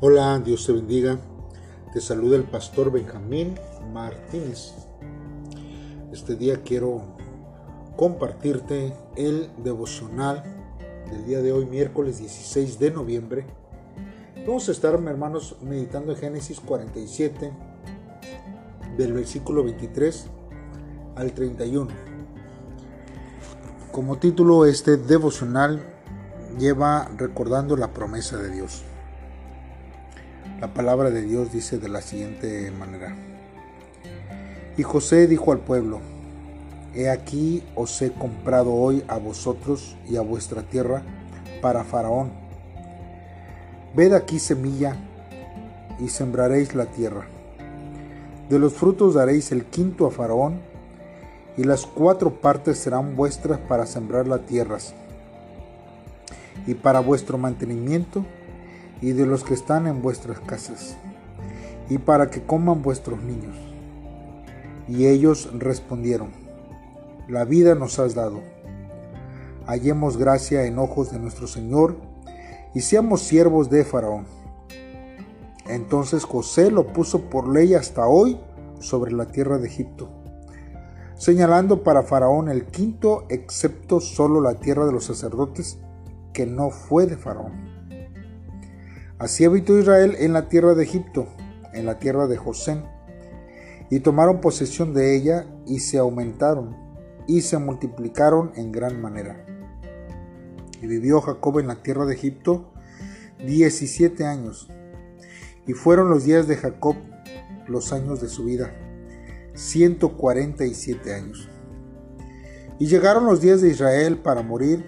Hola, Dios te bendiga. Te saluda el pastor Benjamín Martínez. Este día quiero compartirte el devocional del día de hoy, miércoles 16 de noviembre. Vamos a estar, hermanos, meditando en Génesis 47, del versículo 23 al 31. Como título, este devocional lleva recordando la promesa de Dios. La palabra de Dios dice de la siguiente manera. Y José dijo al pueblo, He aquí os he comprado hoy a vosotros y a vuestra tierra para Faraón. Ved aquí semilla y sembraréis la tierra. De los frutos daréis el quinto a Faraón y las cuatro partes serán vuestras para sembrar las tierras y para vuestro mantenimiento y de los que están en vuestras casas, y para que coman vuestros niños. Y ellos respondieron, La vida nos has dado. Hallemos gracia en ojos de nuestro Señor, y seamos siervos de Faraón. Entonces José lo puso por ley hasta hoy sobre la tierra de Egipto, señalando para Faraón el quinto, excepto solo la tierra de los sacerdotes, que no fue de Faraón. Así habitó Israel en la tierra de Egipto, en la tierra de José, y tomaron posesión de ella y se aumentaron y se multiplicaron en gran manera. Y vivió Jacob en la tierra de Egipto diecisiete años, y fueron los días de Jacob los años de su vida, ciento cuarenta y siete años. Y llegaron los días de Israel para morir,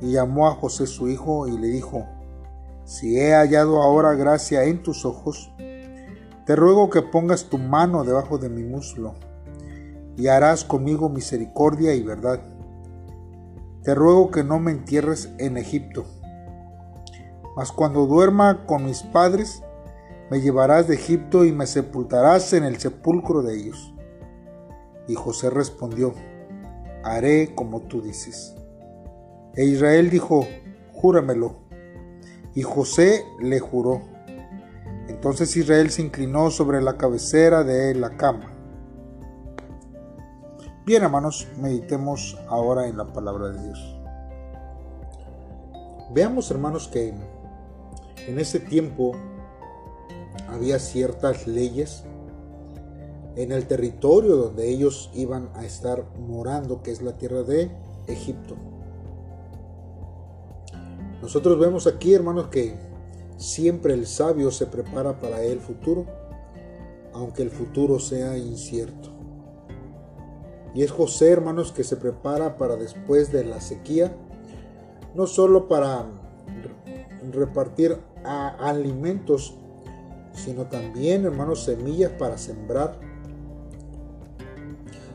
y llamó a José su hijo y le dijo, si he hallado ahora gracia en tus ojos, te ruego que pongas tu mano debajo de mi muslo, y harás conmigo misericordia y verdad. Te ruego que no me entierres en Egipto, mas cuando duerma con mis padres, me llevarás de Egipto y me sepultarás en el sepulcro de ellos. Y José respondió, haré como tú dices. E Israel dijo, júramelo. Y José le juró. Entonces Israel se inclinó sobre la cabecera de la cama. Bien, hermanos, meditemos ahora en la palabra de Dios. Veamos, hermanos, que en ese tiempo había ciertas leyes en el territorio donde ellos iban a estar morando, que es la tierra de Egipto. Nosotros vemos aquí, hermanos, que siempre el sabio se prepara para el futuro, aunque el futuro sea incierto. Y es José, hermanos, que se prepara para después de la sequía, no solo para repartir alimentos, sino también, hermanos, semillas para sembrar.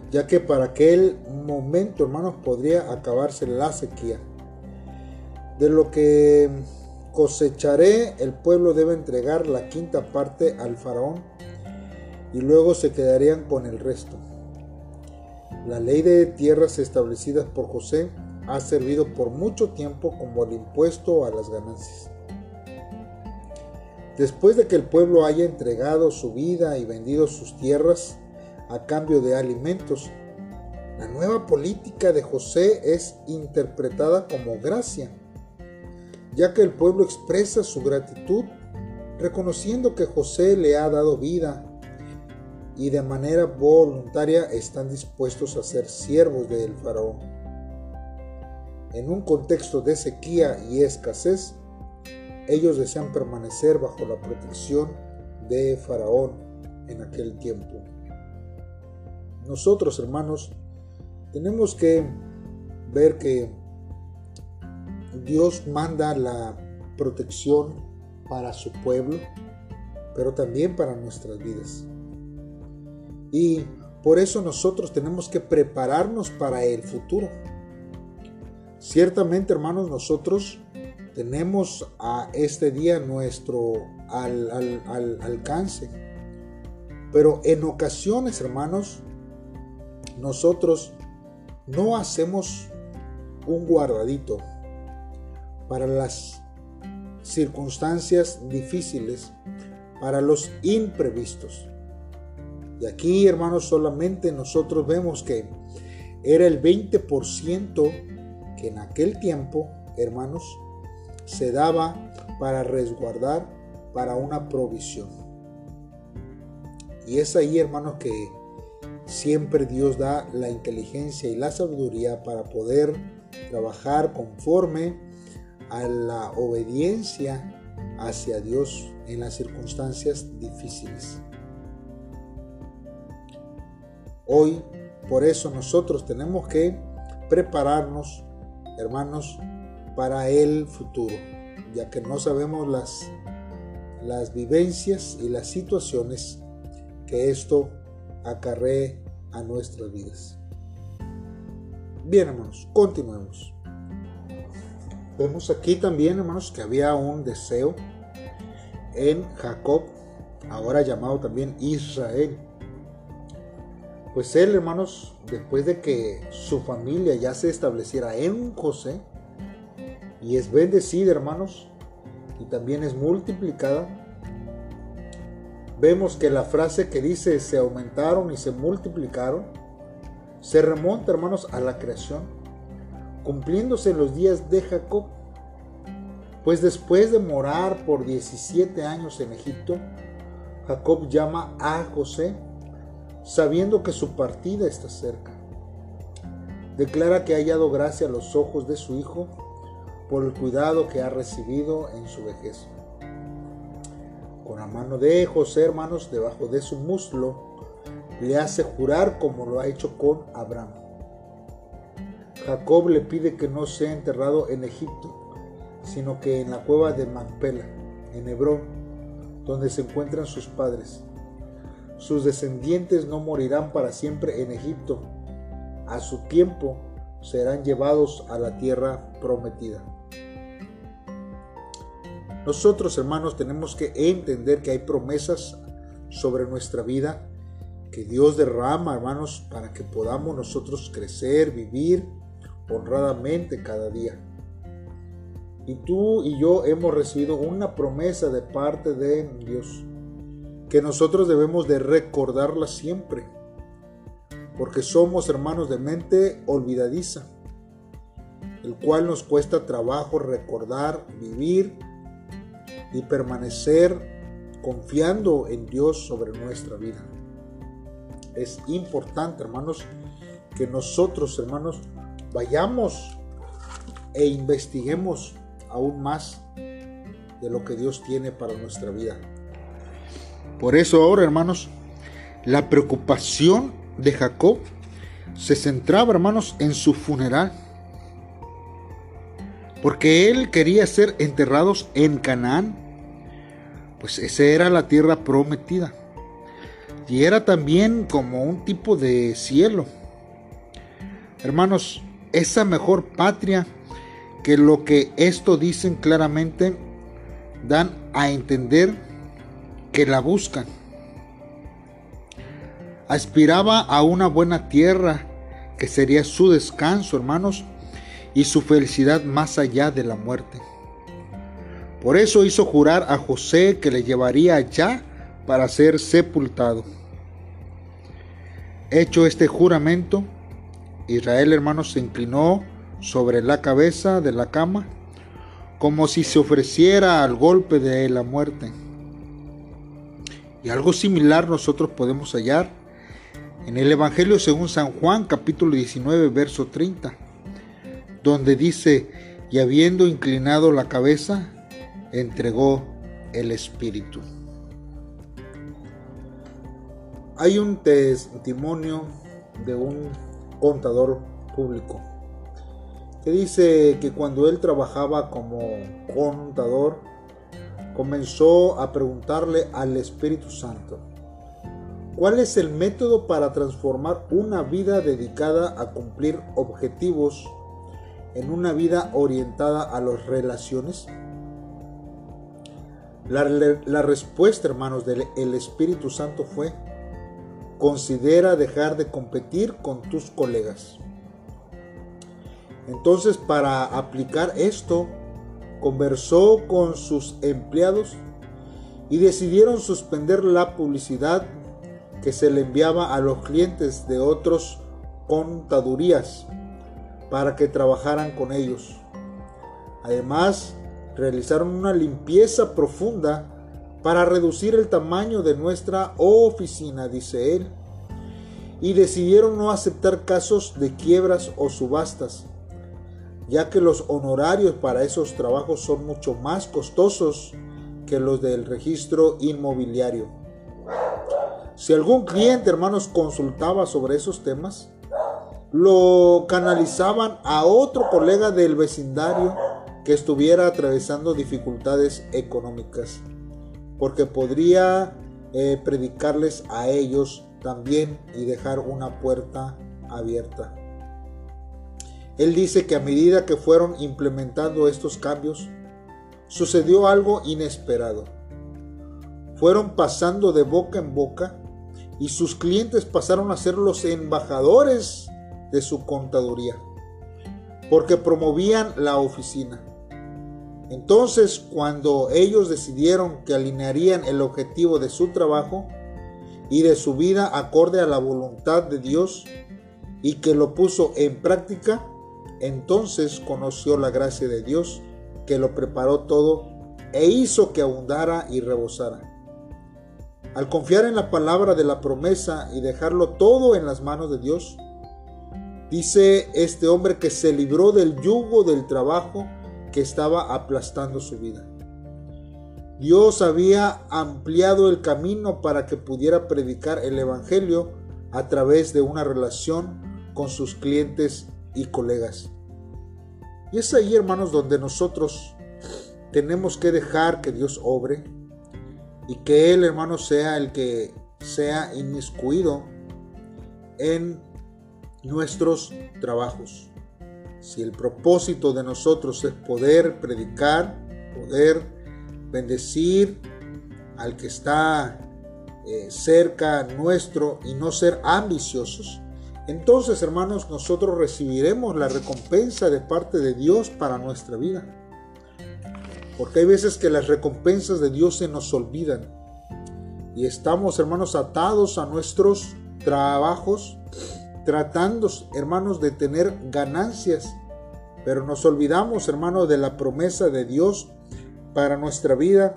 Ya que para aquel momento, hermanos, podría acabarse la sequía. De lo que cosecharé, el pueblo debe entregar la quinta parte al faraón y luego se quedarían con el resto. La ley de tierras establecidas por José ha servido por mucho tiempo como el impuesto a las ganancias. Después de que el pueblo haya entregado su vida y vendido sus tierras a cambio de alimentos, la nueva política de José es interpretada como gracia ya que el pueblo expresa su gratitud reconociendo que José le ha dado vida y de manera voluntaria están dispuestos a ser siervos del faraón. En un contexto de sequía y escasez, ellos desean permanecer bajo la protección de faraón en aquel tiempo. Nosotros, hermanos, tenemos que ver que Dios manda la protección para su pueblo, pero también para nuestras vidas. Y por eso nosotros tenemos que prepararnos para el futuro. Ciertamente, hermanos, nosotros tenemos a este día nuestro al, alcance. Pero en ocasiones, hermanos, nosotros no hacemos un guardadito para las circunstancias difíciles, para los imprevistos. Y aquí, hermanos, solamente nosotros vemos que era el 20% que en aquel tiempo, hermanos, se daba para resguardar para una provisión. Y es ahí, hermanos, que siempre Dios da la inteligencia y la sabiduría para poder trabajar conforme a la obediencia hacia Dios en las circunstancias difíciles. Hoy, por eso nosotros tenemos que prepararnos, hermanos, para el futuro, ya que no sabemos las, las vivencias y las situaciones que esto acarree a nuestras vidas. Bien, hermanos, continuemos. Vemos aquí también, hermanos, que había un deseo en Jacob, ahora llamado también Israel. Pues él, hermanos, después de que su familia ya se estableciera en José, y es bendecida, hermanos, y también es multiplicada, vemos que la frase que dice se aumentaron y se multiplicaron, se remonta, hermanos, a la creación, cumpliéndose los días de Jacob. Pues después de morar por 17 años en Egipto, Jacob llama a José, sabiendo que su partida está cerca. Declara que ha hallado gracia a los ojos de su hijo por el cuidado que ha recibido en su vejez. Con la mano de José, hermanos, debajo de su muslo, le hace jurar como lo ha hecho con Abraham. Jacob le pide que no sea enterrado en Egipto, sino que en la cueva de Macpela, en Hebrón, donde se encuentran sus padres. Sus descendientes no morirán para siempre en Egipto. A su tiempo serán llevados a la tierra prometida. Nosotros, hermanos, tenemos que entender que hay promesas sobre nuestra vida que Dios derrama, hermanos, para que podamos nosotros crecer, vivir honradamente cada día. Y tú y yo hemos recibido una promesa de parte de Dios, que nosotros debemos de recordarla siempre, porque somos hermanos de mente olvidadiza, el cual nos cuesta trabajo recordar, vivir y permanecer confiando en Dios sobre nuestra vida. Es importante, hermanos, que nosotros, hermanos, vayamos e investiguemos aún más de lo que Dios tiene para nuestra vida. Por eso ahora, hermanos, la preocupación de Jacob se centraba, hermanos, en su funeral porque él quería ser enterrados en Canaán, pues esa era la tierra prometida. Y era también como un tipo de cielo. Hermanos, esa mejor patria que lo que esto dicen claramente dan a entender que la buscan. Aspiraba a una buena tierra que sería su descanso, hermanos, y su felicidad más allá de la muerte. Por eso hizo jurar a José que le llevaría allá para ser sepultado. Hecho este juramento, Israel hermano se inclinó sobre la cabeza de la cama como si se ofreciera al golpe de la muerte. Y algo similar nosotros podemos hallar en el Evangelio según San Juan capítulo 19 verso 30 donde dice, y habiendo inclinado la cabeza, entregó el Espíritu. Hay un testimonio de un contador público que dice que cuando él trabajaba como contador, comenzó a preguntarle al Espíritu Santo, ¿cuál es el método para transformar una vida dedicada a cumplir objetivos en una vida orientada a las relaciones? La, respuesta, hermanos, del Espíritu Santo fue, considera dejar de competir con tus colegas. Entonces, para aplicar esto, conversó con sus empleados y decidieron suspender la publicidad que se le enviaba a los clientes de otros contadurías para que trabajaran con ellos. Además, realizaron una limpieza profunda para reducir el tamaño de nuestra oficina, dice él, y decidieron no aceptar casos de quiebras o subastas, ya que los honorarios para esos trabajos son mucho más costosos que los del registro inmobiliario. Si algún cliente, hermanos, consultaba sobre esos temas, lo canalizaban a otro colega del vecindario que estuviera atravesando dificultades económicas, porque podría eh, predicarles a ellos también y dejar una puerta abierta. Él dice que a medida que fueron implementando estos cambios, sucedió algo inesperado. Fueron pasando de boca en boca y sus clientes pasaron a ser los embajadores de su contaduría, porque promovían la oficina. Entonces, cuando ellos decidieron que alinearían el objetivo de su trabajo y de su vida acorde a la voluntad de Dios y que lo puso en práctica, entonces conoció la gracia de Dios que lo preparó todo e hizo que abundara y rebosara. Al confiar en la palabra de la promesa y dejarlo todo en las manos de Dios, dice este hombre que se libró del yugo del trabajo estaba aplastando su vida. Dios había ampliado el camino para que pudiera predicar el Evangelio a través de una relación con sus clientes y colegas. Y es ahí, hermanos, donde nosotros tenemos que dejar que Dios obre y que Él, hermanos, sea el que sea inmiscuido en nuestros trabajos. Si el propósito de nosotros es poder predicar, poder bendecir al que está eh, cerca nuestro y no ser ambiciosos, entonces hermanos nosotros recibiremos la recompensa de parte de Dios para nuestra vida. Porque hay veces que las recompensas de Dios se nos olvidan y estamos hermanos atados a nuestros trabajos tratando, hermanos, de tener ganancias, pero nos olvidamos, hermanos, de la promesa de Dios para nuestra vida.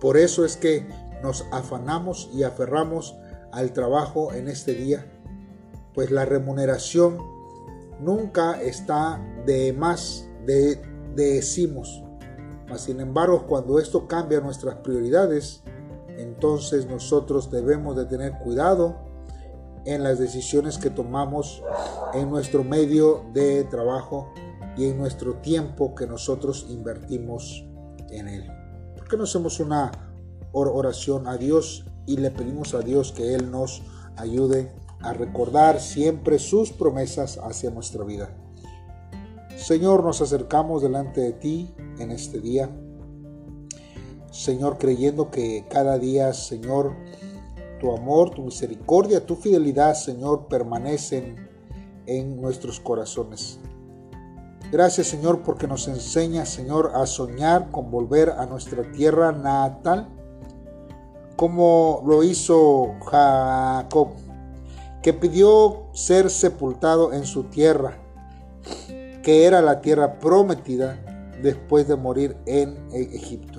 Por eso es que nos afanamos y aferramos al trabajo en este día, pues la remuneración nunca está de más, de, decimos. Mas sin embargo, cuando esto cambia nuestras prioridades, entonces nosotros debemos de tener cuidado en las decisiones que tomamos en nuestro medio de trabajo y en nuestro tiempo que nosotros invertimos en él. ¿Por qué no hacemos una oración a Dios y le pedimos a Dios que Él nos ayude a recordar siempre sus promesas hacia nuestra vida? Señor, nos acercamos delante de ti en este día. Señor, creyendo que cada día, Señor, tu amor, tu misericordia, tu fidelidad, Señor, permanecen en nuestros corazones. Gracias, Señor, porque nos enseña, Señor, a soñar con volver a nuestra tierra natal, como lo hizo Jacob, que pidió ser sepultado en su tierra, que era la tierra prometida después de morir en Egipto.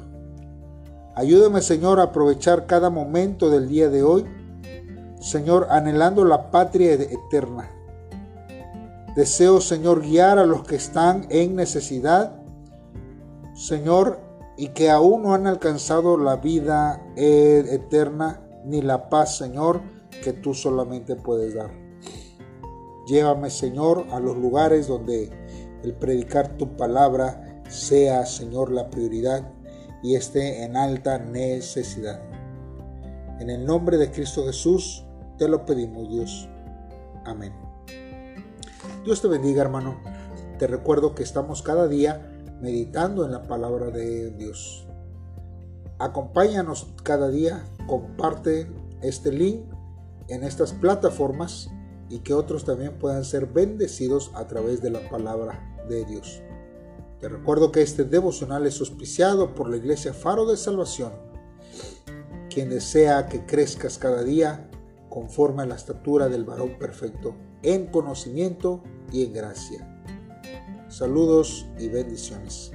Ayúdame, Señor, a aprovechar cada momento del día de hoy, Señor, anhelando la patria eterna. Deseo, Señor, guiar a los que están en necesidad, Señor, y que aún no han alcanzado la vida eterna ni la paz, Señor, que tú solamente puedes dar. Llévame, Señor, a los lugares donde el predicar tu palabra sea, Señor, la prioridad y esté en alta necesidad. En el nombre de Cristo Jesús te lo pedimos, Dios. Amén. Dios te bendiga, hermano. Te recuerdo que estamos cada día meditando en la palabra de Dios. Acompáñanos cada día, comparte este link en estas plataformas y que otros también puedan ser bendecidos a través de la palabra de Dios. Te recuerdo que este devocional es auspiciado por la Iglesia Faro de Salvación, quien desea que crezcas cada día conforme a la estatura del varón perfecto, en conocimiento y en gracia. Saludos y bendiciones.